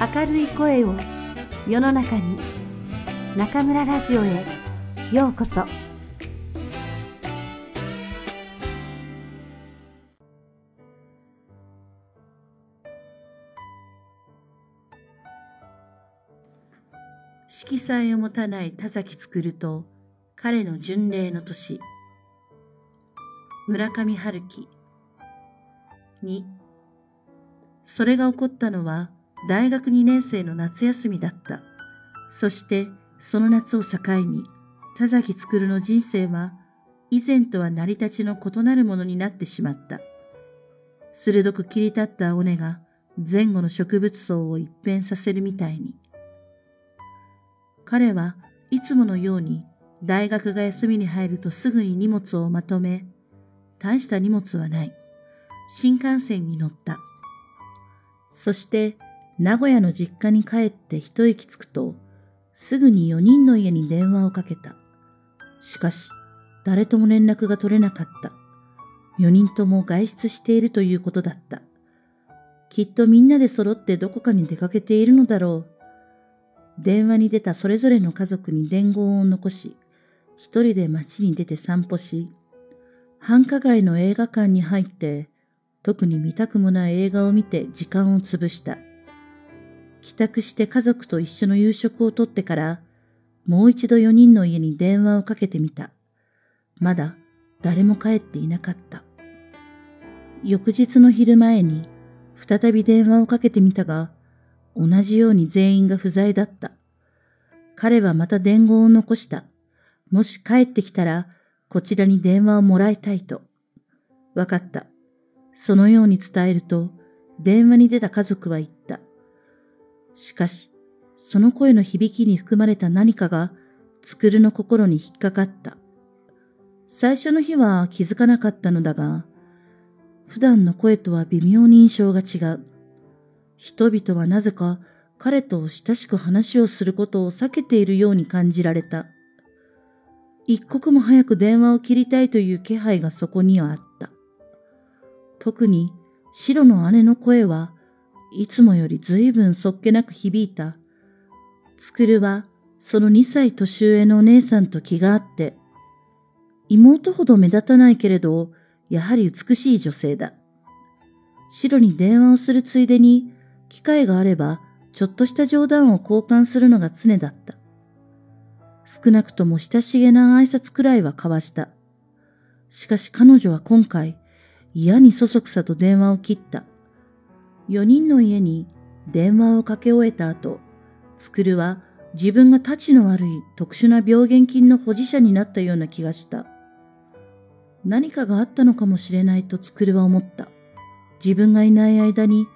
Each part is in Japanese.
明るい声を世の中に中村ラジオへようこそ。色彩を持たない田崎作と彼の巡礼の年。村上春樹。2それが起こったのは大学2年生の夏休みだった。そしてその夏を境に田崎作の人生は以前とは成り立ちの異なるものになってしまった。鋭く切り立った尾根が前後の植物層を一変させるみたいに。彼はいつものように大学が休みに入るとすぐに荷物をまとめ、大した荷物はない。新幹線に乗った。そして名古屋の実家に帰って一息つくと、すぐに4人の家に電話をかけた。しかし、誰とも連絡が取れなかった。4人とも外出しているということだった。きっとみんなで揃ってどこかに出かけているのだろう。電話に出たそれぞれの家族に伝言を残し、一人で街に出て散歩し、繁華街の映画館に入って、特に見たくもない映画を見て時間を潰した。帰宅して家族と一緒の夕食をとってから、もう一度4人の家に電話をかけてみた。まだ誰も帰っていなかった。翌日の昼前に再び電話をかけてみたが、同じように全員が不在だった。彼はまた伝言を残した。もし帰ってきたら、こちらに電話をもらいたいと。わかった。そのように伝えると、電話に出た家族は言った。しかし、その声の響きに含まれた何かが、つくるの心に引っかかった。最初の日は気づかなかったのだが、普段の声とは微妙に印象が違う。人々はなぜか彼と親しく話をすることを避けているように感じられた。一刻も早く電話を切りたいという気配がそこにはあった。特に白の姉の声はいつもより随分そっけなく響いた。つくるはその2歳年上のお姉さんと気があって、妹ほど目立たないけれど、やはり美しい女性だ。白に電話をするついでに、機会があれば、ちょっとした冗談を交換するのが常だった。少なくとも親しげな挨拶くらいは交わした。しかし彼女は今回、嫌にそそくさと電話を切った。4人の家に電話をかけ終えた後、つくるは自分が立ちの悪い特殊な病原菌の保持者になったような気がした。何かがあったのかもしれないとつくるは思った。自分がいない間に、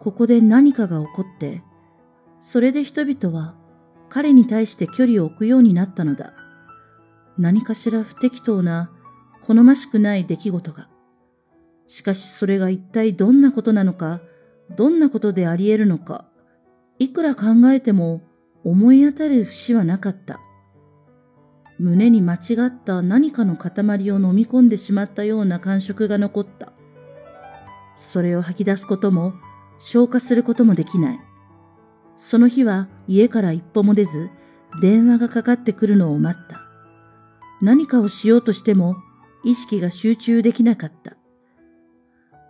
ここで何かが起こって、それで人々は彼に対して距離を置くようになったのだ。何かしら不適当な、好ましくない出来事が。しかしそれが一体どんなことなのか、どんなことであり得るのか、いくら考えても思い当たる節はなかった。胸に間違った何かの塊を飲み込んでしまったような感触が残った。それを吐き出すことも消化することもできない。その日は家から一歩も出ず、電話がかかってくるのを待った。何かをしようとしても意識が集中できなかった。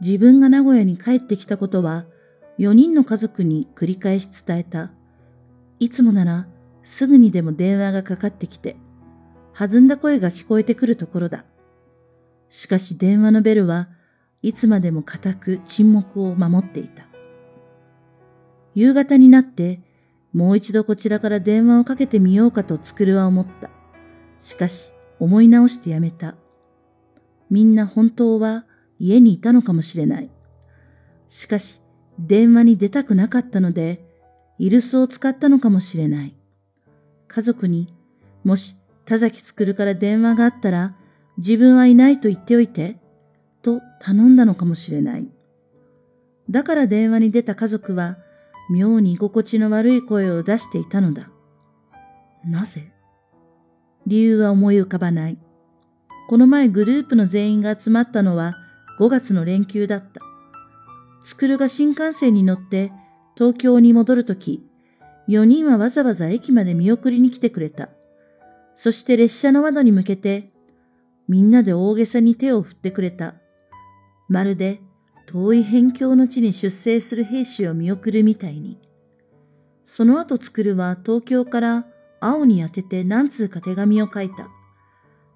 自分が名古屋に帰ってきたことは4人の家族に繰り返し伝えた。いつもならすぐにでも電話がかかってきて、弾んだ声が聞こえてくるところだ。しかし電話のベルはいつまでも固く沈黙を守っていた。夕方になってもう一度こちらから電話をかけてみようかとつくるは思った。しかし思い直してやめた。みんな本当は家にいたのかもしれない。しかし、電話に出たくなかったので、イルスを使ったのかもしれない。家族に、もし田崎作から電話があったら、自分はいないと言っておいて、と頼んだのかもしれない。だから電話に出た家族は、妙に居心地の悪い声を出していたのだ。なぜ？理由は思い浮かばない。この前グループの全員が集まったのは5月の連休だった。つくるが新幹線に乗って東京に戻るとき、4人はわざわざ駅まで見送りに来てくれた。そして列車の窓に向けて、みんなで大げさに手を振ってくれた。まるで遠い辺境の地に出征する兵士を見送るみたいに。その後作るは東京から青に当てて何通か手紙を書いた。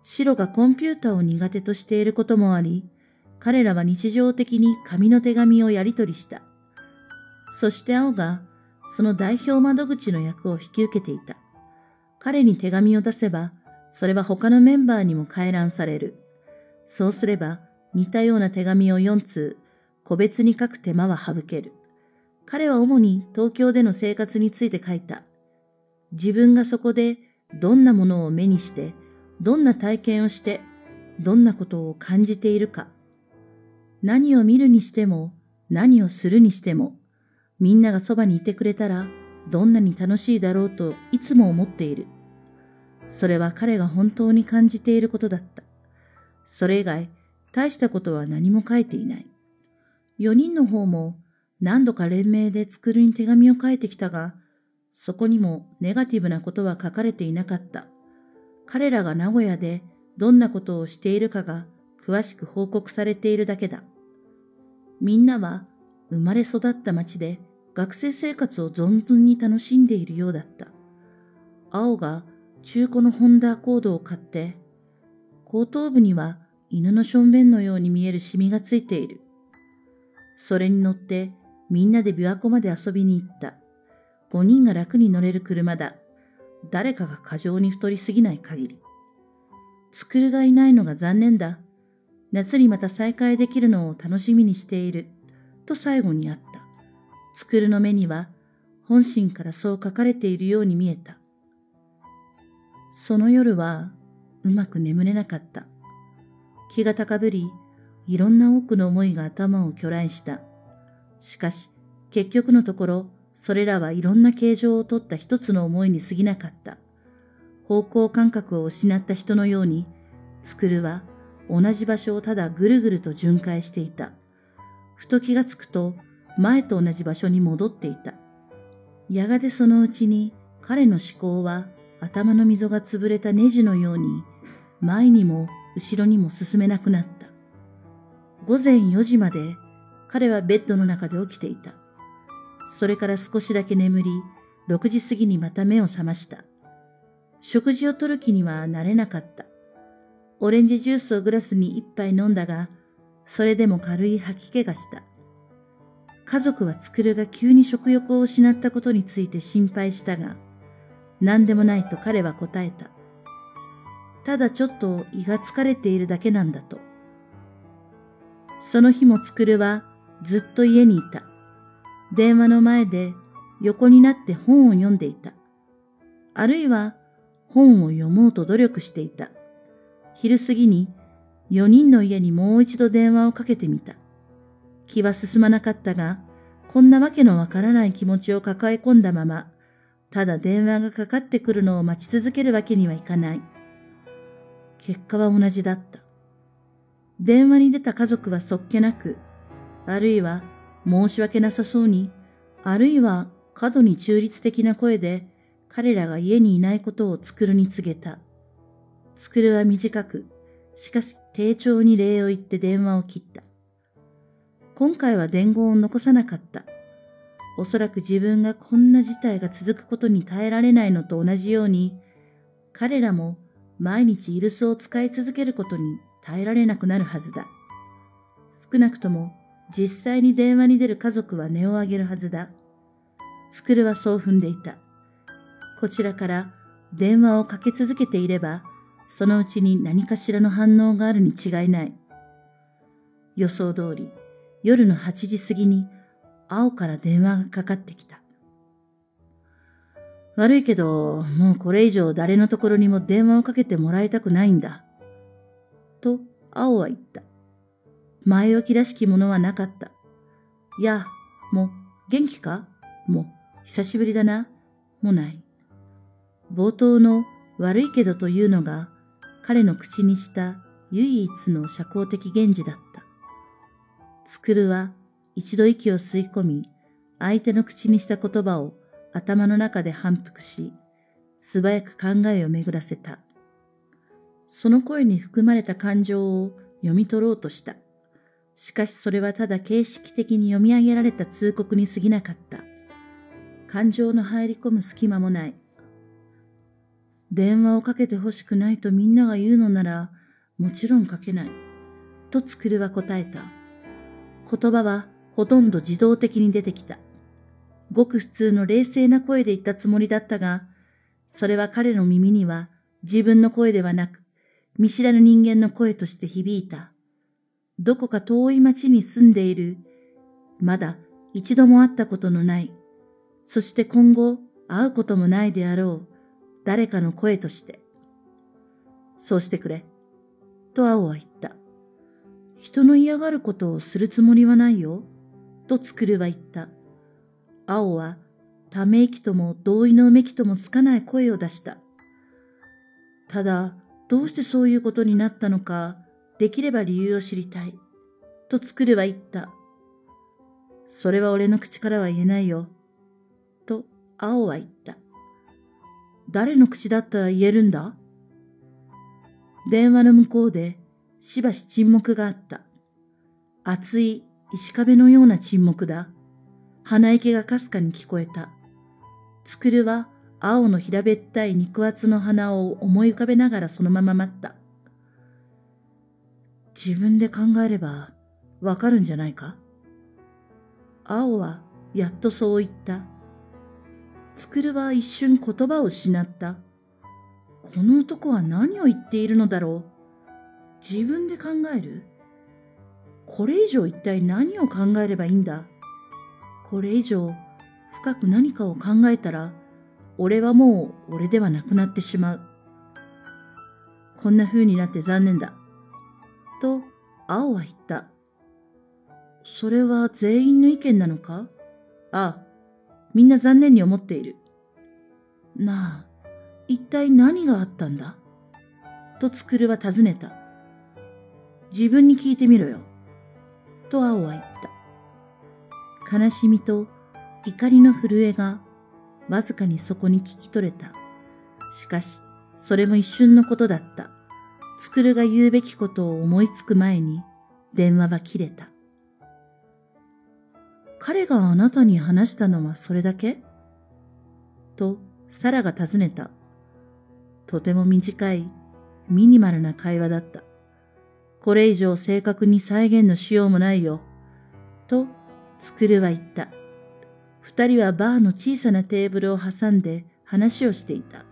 白がコンピューターを苦手としていることもあり、彼らは日常的に紙の手紙をやり取りした。そして青がその代表窓口の役を引き受けていた。彼に手紙を出せば、それは他のメンバーにも回覧される。そうすれば、似たような手紙を4通、個別に書く手間は省ける。彼は主に東京での生活について書いた。自分がそこでどんなものを目にして、どんな体験をして、どんなことを感じているか。何を見るにしても、何をするにしても、みんながそばにいてくれたら、どんなに楽しいだろうといつも思っている。それは彼が本当に感じていることだった。それ以外、大したことは何も書いていない。四人の方も何度か連名で作るに手紙を書いてきたが、そこにもネガティブなことは書かれていなかった。彼らが名古屋でどんなことをしているかが詳しく報告されているだけだ。みんなは生まれ育った町で学生生活を存分に楽しんでいるようだった。青が中古のホンダアコードを買って、後頭部には犬のしょんべんのように見えるシミがついている。それに乗ってみんなで琵琶湖まで遊びに行った。五人が楽に乗れる車だ。誰かが過剰に太りすぎない限り。つくるがいないのが残念だ。夏にまた再会できるのを楽しみにしている。と最後にあった。つくるの目には本心からそう書かれているように見えた。その夜はうまく眠れなかった。気が高ぶり、いろんな多くの思いが頭を巨来した。しかし、結局のところ、それらはいろんな形状をとった一つの思いに過ぎなかった。方向感覚を失った人のように、つくるは同じ場所をただぐるぐると巡回していた。ふと気がつくと、前と同じ場所に戻っていた。やがてそのうちに彼の思考は頭の溝が潰れたネジのように前にも後ろにも進めなくなった。午前4時まで彼はベッドの中で起きていた。それから少しだけ眠り、6時過ぎにまた目を覚ました。食事をとる気にはなれなかった。オレンジジュースをグラスに一杯飲んだが、それでも軽い吐き気がした。家族は作るが急に食欲を失ったことについて心配したが、何でもないと彼は答えた。ただちょっと胃が疲れているだけなんだと。その日も作るはずっと家にいた。電話の前で横になって本を読んでいた。あるいは本を読もうと努力していた。昼過ぎに4人の家にもう一度電話をかけてみた。気は進まなかったが、こんなわけのわからない気持ちを抱え込んだまま、ただ電話がかかってくるのを待ち続けるわけにはいかない。結果は同じだった。電話に出た家族はそっけなく、あるいは申し訳なさそうに、あるいは過度に中立的な声で彼らが家にいないことを作るに告げた。作るは短く、しかし丁重に礼を言って電話を切った。今回は伝言を残さなかった。おそらく自分がこんな事態が続くことに耐えられないのと同じように、彼らも毎日イルスを使い続けることに耐えられなくなるはずだ。少なくとも実際に電話に出る家族は値を上げるはずだ。スクルはそう踏んでいた。こちらから電話をかけ続けていれば、そのうちに何かしらの反応があるに違いない。予想通り、夜の8時過ぎに青から電話がかかってきた。悪いけど、もうこれ以上誰のところにも電話をかけてもらいたくないんだ。と、青は言った。前置きらしきものはなかった。いや、もう、元気か？もう、久しぶりだな。もない。冒頭の悪いけどというのが、彼の口にした唯一の社交的源氏だった。つくるは一度息を吸い込み、相手の口にした言葉を頭の中で反復し、素早く考えを巡らせた。その声に含まれた感情を読み取ろうとした。しかしそれはただ形式的に読み上げられた通告に過ぎなかった。感情の入り込む隙間もない。電話をかけてほしくないとみんなが言うのなら、もちろんかけない。とつくるは答えた。言葉はほとんど自動的に出てきた。ごく普通の冷静な声で言ったつもりだったが、それは彼の耳には自分の声ではなく、見知らぬ人間の声として響いた。どこか遠い町に住んでいる、まだ一度も会ったことのない、そして今後会うこともないであろう、誰かの声として。そうしてくれ。と青は言った。人の嫌がることをするつもりはないよ。と作るは言った。青は、ため息とも同意のうめきともつかない声を出した。ただ、どうしてそういうことになったのか、できれば理由を知りたい。と作るは言った。それは俺の口からは言えないよ。と、青は言った。誰の口だったら言えるんだ？電話の向こうでしばし沈黙があった。熱い石壁のような沈黙だ。鼻息がかすかに聞こえた。つくるは青の平べったい肉厚の鼻を思い浮かべながらそのまま待った。自分で考えればわかるんじゃないか？青はやっとそう言った。つくるは一瞬言葉を失った。この男は何を言っているのだろう。自分で考えるこれ以上一体何を考えればいいんだこれ以上深く何かを考えたら、俺はもう俺ではなくなってしまう。こんな風になって残念だ。と、青は言った。それは全員の意見なのか？ああ、みんな残念に思っている。なあ、一体何があったんだ？とつくるは尋ねた。自分に聞いてみろよ。と青は言った。悲しみと怒りの震えがわずかにそこに聞き取れた。しかし、それも一瞬のことだった。つくるが言うべきことを思いつく前に電話は切れた。彼があなたに話したのはそれだけ？と、サラが尋ねた。とても短い、ミニマルな会話だった。これ以上正確に再現のしようもないよ。と、つくるは言った。二人はバーの小さなテーブルを挟んで話をしていた。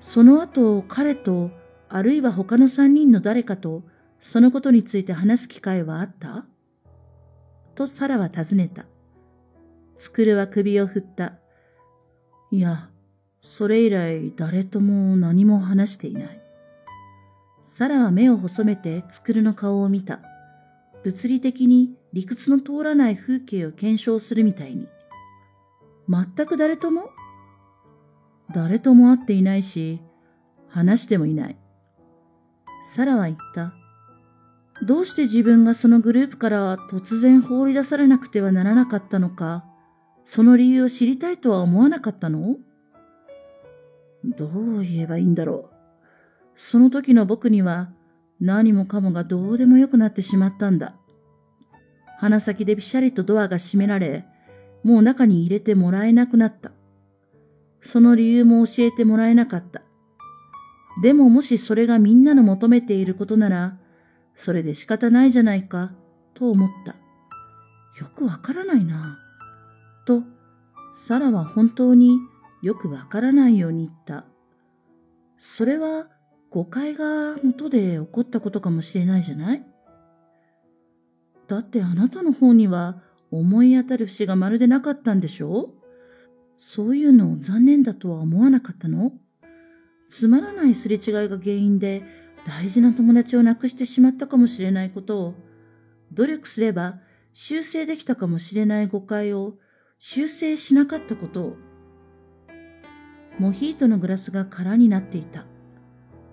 その後、彼と、あるいは他の三人の誰かと、そのことについて話す機会はあった？とサラは尋ねた。つくるは首を振った。いや、それ以来誰とも何も話していない。サラは目を細めてつくるの顔を見た。物理的に理屈の通らない風景を検証するみたいに。全く誰とも？誰とも会っていないし、話してもいない。サラは言った。どうして自分がそのグループから突然放り出されなくてはならなかったのか、その理由を知りたいとは思わなかったの？どう言えばいいんだろう。その時の僕には何もかもがどうでもよくなってしまったんだ。鼻先でぴしゃりとドアが閉められ、もう中に入れてもらえなくなった。その理由も教えてもらえなかった。でももしそれがみんなの求めていることなら、それで仕方ないじゃないか、と思った。よくわからないな。と、サラは本当によくわからないように言った。それは誤解が元で起こったことかもしれないじゃない？だってあなたの方には思い当たる節がまるでなかったんでしょ？そういうのを残念だとは思わなかったの？つまらないすれ違いが原因で大事な友達を亡くしてしまったかもしれないことを努力すれば修正できたかもしれない誤解を修正しなかったことをモヒートのグラスが空になっていた。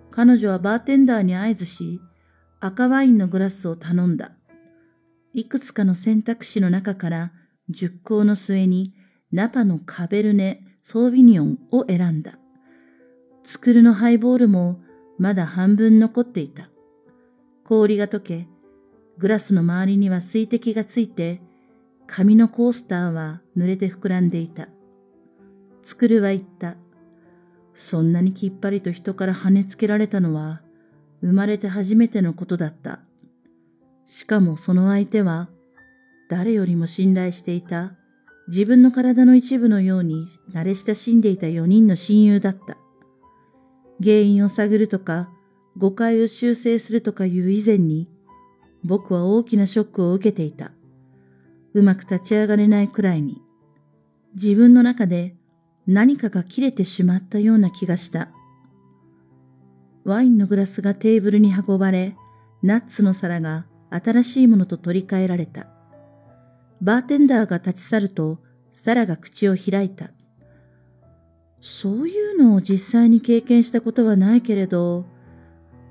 彼女はバーテンダーに合図し、赤ワインのグラスを頼んだ。いくつかの選択肢の中から熟考の末にナパのカベルネ・ソービニオンを選んだ。作るのハイボールもまだ半分残っていた。氷が溶け、グラスの周りには水滴がついて、紙のコースターは濡れて膨らんでいた。作るは言った。そんなにきっぱりと人から跳ねつけられたのは、生まれて初めてのことだった。しかもその相手は、誰よりも信頼していた、自分の体の一部のように慣れ親しんでいた4人の親友だった。原因を探るとか、誤解を修正するとかいう以前に、僕は大きなショックを受けていた。うまく立ち上がれないくらいに。自分の中で何かが切れてしまったような気がした。ワインのグラスがテーブルに運ばれ、ナッツの皿が新しいものと取り替えられた。バーテンダーが立ち去ると、サラが口を開いた。そういうのを実際に経験したことはないけれど、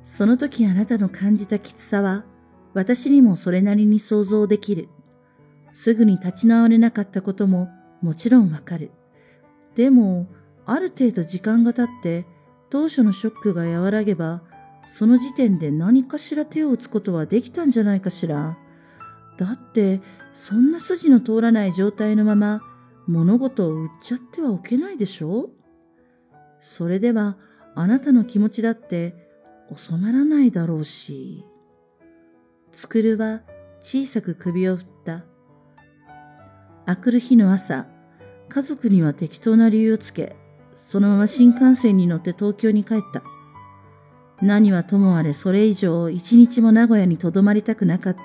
その時あなたの感じたきつさは、私にもそれなりに想像できる。すぐに立ち直れなかったことももちろんわかる。でも、ある程度時間が経って当初のショックが和らげば、その時点で何かしら手を打つことはできたんじゃないかしら。だって、そんな筋の通らない状態のまま物事を売っちゃってはおけないでしょ？それではあなたの気持ちだって収まらないだろうし。つくるは小さく首を振った。あくる日の朝、家族には適当な理由をつけ、そのまま新幹線に乗って東京に帰った。何はともあれそれ以上一日も名古屋に留まりたくなかった。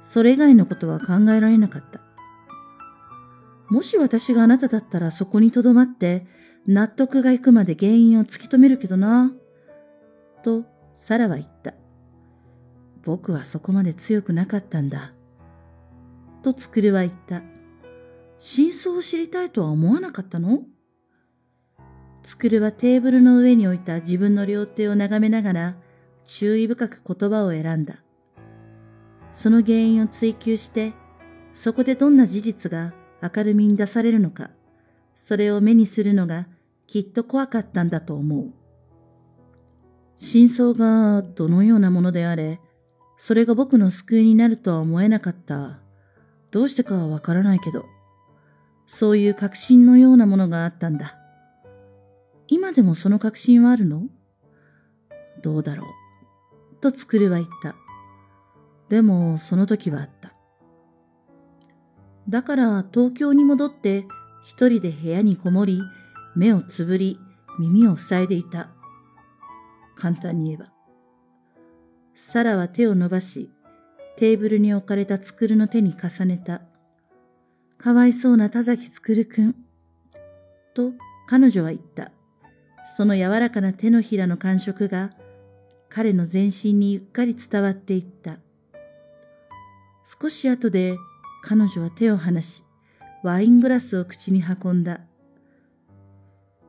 それ以外のことは考えられなかった。もし私があなただったらそこに留まって納得がいくまで原因を突き止めるけどな。と、サラは言った。僕はそこまで強くなかったんだ。とつくるは言った。真相を知りたいとは思わなかったの？つくるはテーブルの上に置いた自分の両手を眺めながら注意深く言葉を選んだ。その原因を追求して、そこでどんな事実が明るみに出されるのか、それを目にするのがきっと怖かったんだと思う。真相がどのようなものであれ、それが僕の救いになるとは思えなかった。どうしてかはわからないけど、そういう確信のようなものがあったんだ。今でもその確信はあるの？どうだろう。と作るは言った。でも、その時はあった。だから東京に戻って一人で部屋にこもり、目をつぶり、耳を塞いでいた。簡単に言えば。サラは手を伸ばし、テーブルに置かれたつくるの手に重ねた。かわいそうな田崎つくるくん。と彼女は言った。その柔らかな手のひらの感触が彼の全身にゆっかり伝わっていった。少し後で彼女は手を離し、ワイングラスを口に運んだ。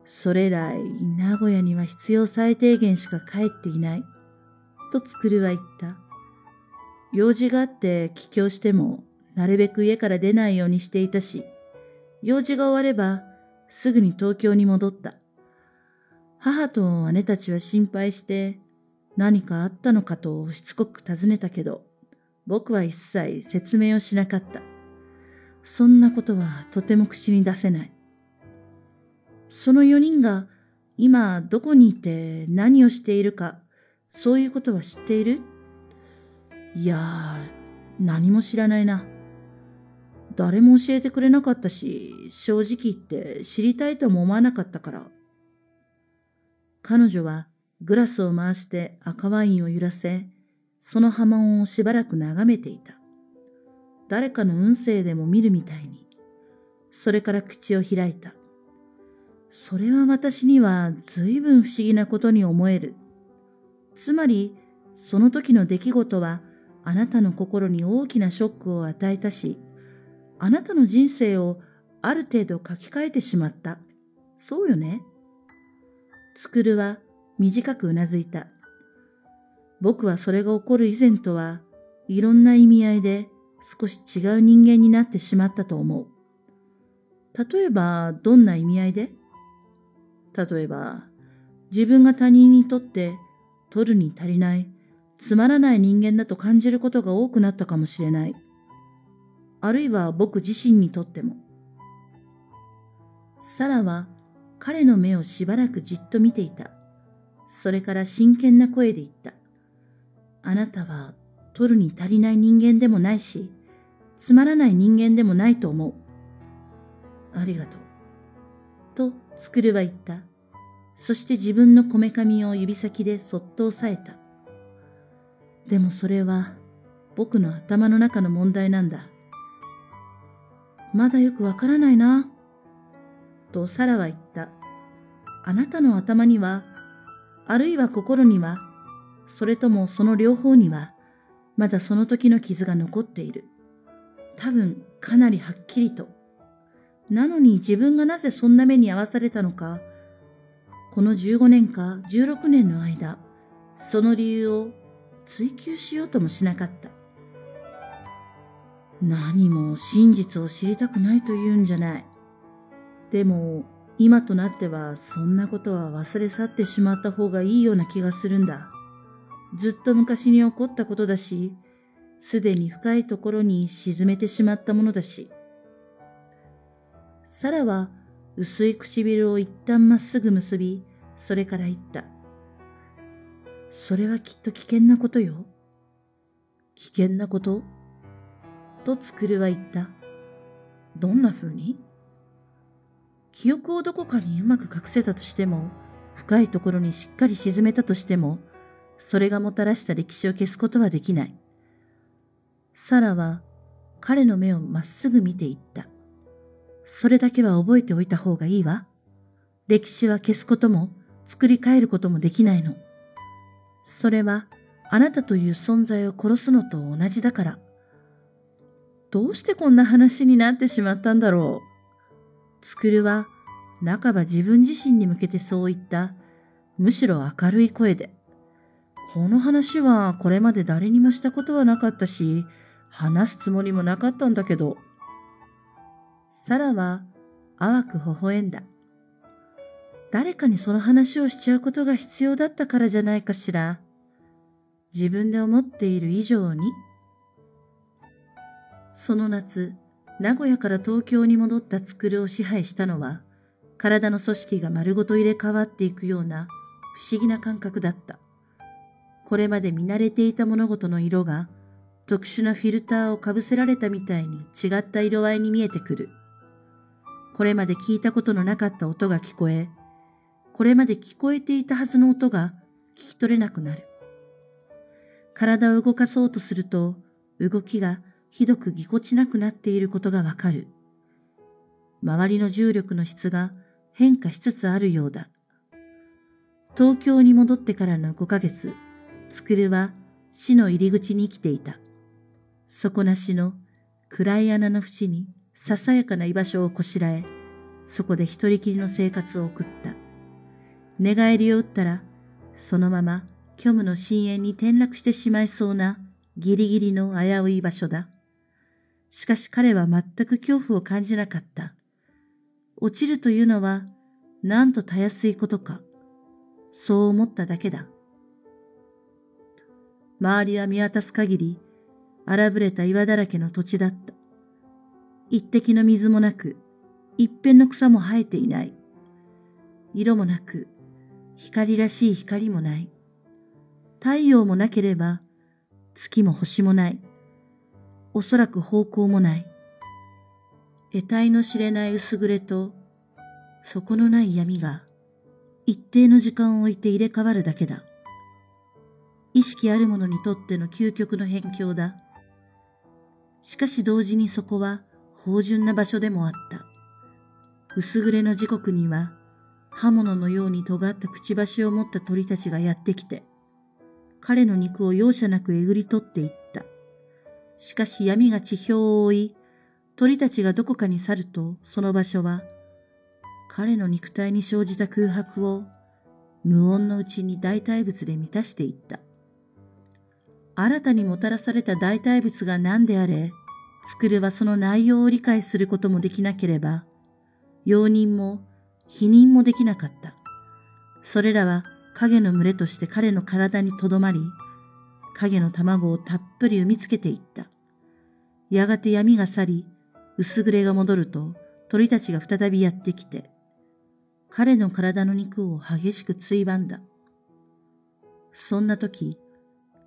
それら名古屋には必要最低限しか帰っていない。と作るは言った。用事があって帰郷してもなるべく家から出ないようにしていたし、用事が終わればすぐに東京に戻った。母と姉たちは心配して何かあったのかとしつこく尋ねたけど、僕は一切説明をしなかった。そんなことはとても口に出せない。その四人が今どこにいて何をしているか、そういうことは知っている？いやー、何も知らないな。誰も教えてくれなかったし、正直言って知りたいとも思わなかったから。彼女はグラスを回して赤ワインを揺らせ、その波紋をしばらく眺めていた。誰かの運勢でも見るみたいに。それから口を開いた。それは私には随分不思議なことに思える。つまり、その時の出来事はあなたの心に大きなショックを与えたし、あなたの人生をある程度書き換えてしまった。そうよね。つくるは短くうなずいた。僕はそれが起こる以前とはいろんな意味合いで少し違う人間になってしまったと思う。例えば、どんな意味合いで？例えば、自分が他人にとって取るに足りない、つまらない人間だと感じることが多くなったかもしれない。あるいは僕自身にとっても。サラは彼の目をしばらくじっと見ていた。それから真剣な声で言った。あなたは取るに足りない人間でもないし、つまらない人間でもないと思う。ありがとう。と、つくるは言った。そして自分のこめかみを指先でそっと押さえた。でもそれは僕の頭の中の問題なんだ。まだよくわからないな。とサラは言った。あなたの頭には、あるいは心には、それともその両方には、まだその時の傷が残っている。多分かなりはっきりと。なのに自分がなぜそんな目に遭わされたのか、この15年か16年の間、その理由を追求しようともしなかった。何も真実を知りたくないと言うんじゃない。でも、今となってはそんなことは忘れ去ってしまった方がいいような気がするんだ。ずっと昔に起こったことだし、すでに深いところに沈めてしまったものだし。サラは薄い唇を一旦まっすぐ結び、それから言った。それはきっと危険なことよ。危険なこと？とつくるは言った。どんな風に？記憶をどこかにうまく隠せたとしても、深いところにしっかり沈めたとしても、それがもたらした歴史を消すことはできない。サラは彼の目をまっすぐ見ていった。それだけは覚えておいた方がいいわ。歴史は消すことも作り変えることもできないの。それはあなたという存在を殺すのと同じだから。どうしてこんな話になってしまったんだろう。つくるは半ば自分自身に向けてそう言った、むしろ明るい声で。この話はこれまで誰にもしたことはなかったし、話すつもりもなかったんだけど。サラは淡く微笑んだ。誰かにその話をしちゃうことが必要だったからじゃないかしら。自分で思っている以上に。その夏、名古屋から東京に戻ったつくるを支配したのは、体の組織が丸ごと入れ替わっていくような不思議な感覚だった。これまで見慣れていた物事の色が特殊なフィルターをかぶせられたみたいに違った色合いに見えてくる。これまで聞いたことのなかった音が聞こえ、これまで聞こえていたはずの音が聞き取れなくなる。体を動かそうとすると、動きがひどくぎこちなくなっていることがわかる。周りの重力の質が変化しつつあるようだ。東京に戻ってからの5ヶ月、つくるは死の入り口に生きていた。底なしの暗い穴の縁にささやかな居場所をこしらえ、そこで一人きりの生活を送った。寝返りを打ったら、そのまま虚無の深淵に転落してしまいそうなギリギリの危うい場所だ。しかし彼は全く恐怖を感じなかった。落ちるというのは、なんとたやすいことか。そう思っただけだ。周りは見渡す限り、荒ぶれた岩だらけの土地だった。一滴の水もなく、一片の草も生えていない。色もなく、光らしい光もない。太陽もなければ、月も星もない。おそらく方向もない。得体の知れない薄暮れと、底のない闇が、一定の時間を置いて入れ替わるだけだ。意識ある者にとっての究極の辺境だ。しかし同時にそこは芳醇な場所でもあった。薄暮れの時刻には、刃物のように尖ったくちばしを持った鳥たちがやってきて、彼の肉を容赦なくえぐり取っていった。しかし闇が地表を覆い、鳥たちがどこかに去ると、その場所は、彼の肉体に生じた空白を無音のうちに大体物で満たしていった。新たにもたらされた大体物が何であれ、つくるはその内容を理解することもできなければ、容認も否認もできなかった。それらは影の群れとして彼の体にとどまり、影の卵をたっぷり産みつけていった。やがて闇が去り、薄暮れが戻ると鳥たちが再びやってきて、彼の体の肉を激しくついばんだ。そんな時、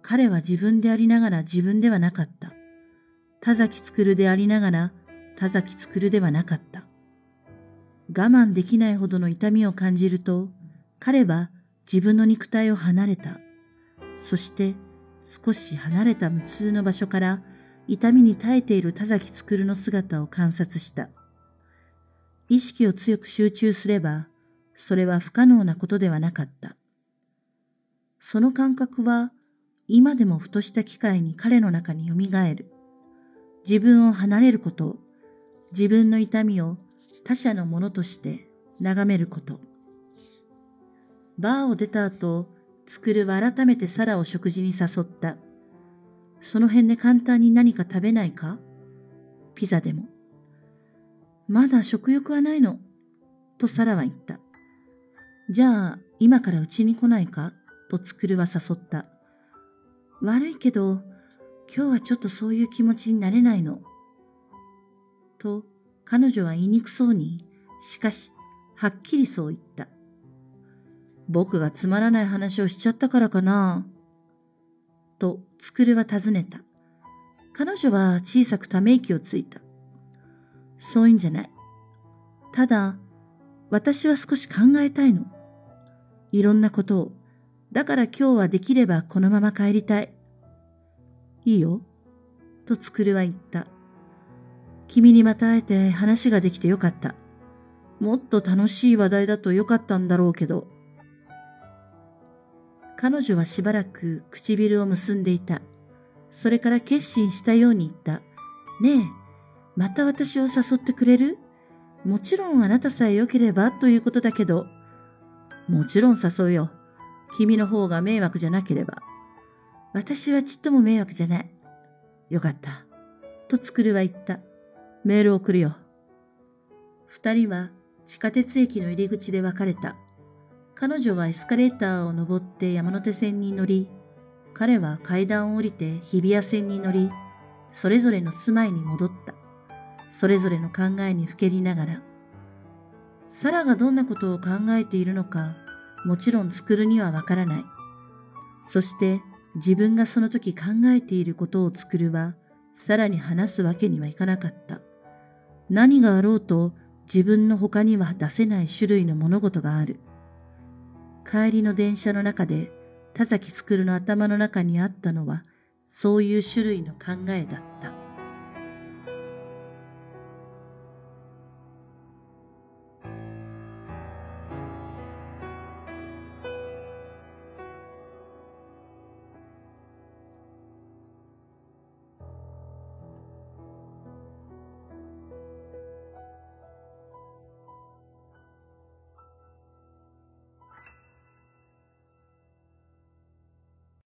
彼は自分でありながら自分ではなかった。田崎作るでありながら田崎作るではなかった。我慢できないほどの痛みを感じると、彼は自分の肉体を離れた。そして少し離れた無痛の場所から痛みに耐えている田崎作の姿を観察した。意識を強く集中すれば、それは不可能なことではなかった。その感覚は今でもふとした機会に彼の中によみがえる。自分を離れること、自分の痛みを他者のものとして眺めること。バーを出た後、つくるは改めてサラを食事に誘った。その辺で簡単に何か食べないか？ピザでも。まだ食欲はないの？とサラは言った。じゃあ、今からうちに来ないか？とつくるは誘った。悪いけど、今日はちょっとそういう気持ちになれないの。と、彼女は言いにくそうに、しかし、はっきりそう言った。僕がつまらない話をしちゃったからかな。と、つくるは尋ねた。彼女は小さくため息をついた。そういうんじゃない。ただ、私は少し考えたいの。いろんなことを。だから今日はできればこのまま帰りたい。いいよ。とつくるは言った。君にまた会えて話ができてよかった。もっと楽しい話題だとよかったんだろうけど。彼女はしばらく唇を結んでいた。それから決心したように言った。ねえ、また私を誘ってくれる？もちろんあなたさえ良ければということだけど。もちろん誘うよ。君の方が迷惑じゃなければ。私はちっとも迷惑じゃない。よかった。とつくるは言った。メールを送るよ。二人は地下鉄駅の入り口で別れた。彼女はエスカレーターを登って山手線に乗り、彼は階段を降りて日比谷線に乗り、それぞれの住まいに戻った。それぞれの考えにふけりながら。サラがどんなことを考えているのか、もちろん作るにはわからない。そして自分がその時考えていることを作るは、さらに話すわけにはいかなかった。何があろうと自分の他には出せない種類の物事がある。帰りの電車の中で田崎作るの頭の中にあったのは、そういう種類の考えだった。